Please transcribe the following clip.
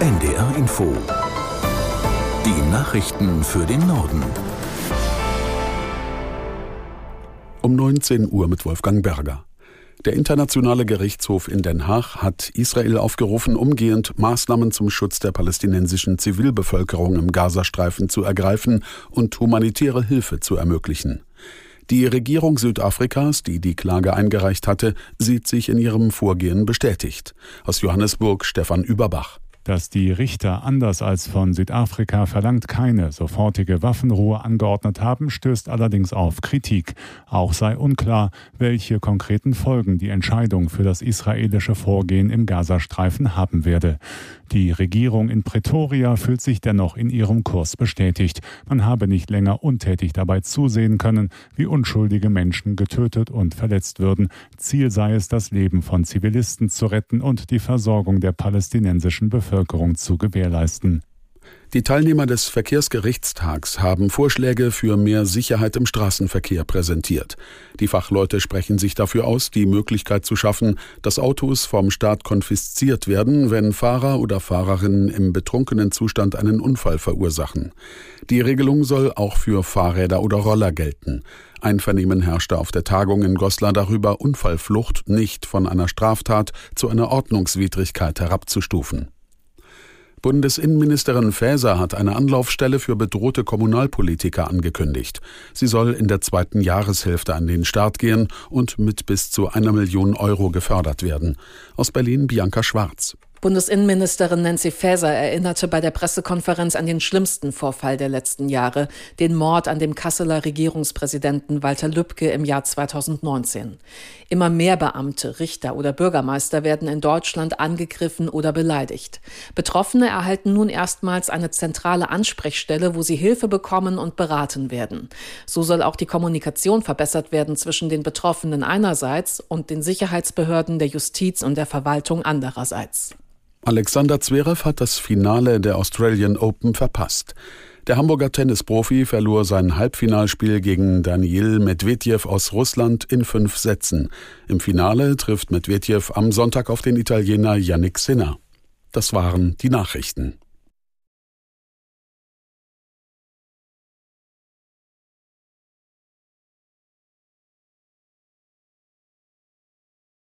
NDR Info. Die Nachrichten für den Norden. Um 19 Uhr mit Wolfgang Berger. Der Internationale Gerichtshof in Den Haag hat Israel aufgerufen, umgehend Maßnahmen zum Schutz der palästinensischen Zivilbevölkerung im Gazastreifen zu ergreifen und humanitäre Hilfe zu ermöglichen. Die Regierung Südafrikas, die die Klage eingereicht hatte, sieht sich in ihrem Vorgehen bestätigt. Aus Johannesburg Stefan Überbach. Dass die Richter anders als von Südafrika verlangt keine sofortige Waffenruhe angeordnet haben, stößt allerdings auf Kritik. Auch sei unklar, welche konkreten Folgen die Entscheidung für das israelische Vorgehen im Gazastreifen haben werde. Die Regierung in Pretoria fühlt sich dennoch in ihrem Kurs bestätigt. Man habe nicht länger untätig dabei zusehen können, wie unschuldige Menschen getötet und verletzt würden. Ziel sei es, das Leben von Zivilisten zu retten und die Versorgung der palästinensischen Bevölkerung zu gewährleisten. Die Teilnehmer des Verkehrsgerichtstags haben Vorschläge für mehr Sicherheit im Straßenverkehr präsentiert. Die Fachleute sprechen sich dafür aus, die Möglichkeit zu schaffen, dass Autos vom Staat konfisziert werden, wenn Fahrer oder Fahrerinnen im betrunkenen Zustand einen Unfall verursachen. Die Regelung soll auch für Fahrräder oder Roller gelten. Einvernehmen herrschte auf der Tagung in Goslar darüber, Unfallflucht nicht von einer Straftat zu einer Ordnungswidrigkeit herabzustufen. Bundesinnenministerin Faeser hat eine Anlaufstelle für bedrohte Kommunalpolitiker angekündigt. Sie soll in der zweiten Jahreshälfte an den Start gehen und mit bis zu einer Million Euro gefördert werden. Aus Berlin Bianca Schwarz. Bundesinnenministerin Nancy Faeser erinnerte bei der Pressekonferenz an den schlimmsten Vorfall der letzten Jahre, den Mord an dem Kasseler Regierungspräsidenten Walter Lübcke im Jahr 2019. Immer mehr Beamte, Richter oder Bürgermeister werden in Deutschland angegriffen oder beleidigt. Betroffene erhalten nun erstmals eine zentrale Ansprechstelle, wo sie Hilfe bekommen und beraten werden. So soll auch die Kommunikation verbessert werden zwischen den Betroffenen einerseits und den Sicherheitsbehörden der Justiz und der Verwaltung andererseits. Alexander Zverev hat das Finale der Australian Open verpasst. Der Hamburger Tennisprofi verlor sein Halbfinalspiel gegen Daniil Medvedev aus Russland in fünf Sätzen. Im Finale trifft Medvedev am Sonntag auf den Italiener Yannick Sinner. Das waren die Nachrichten.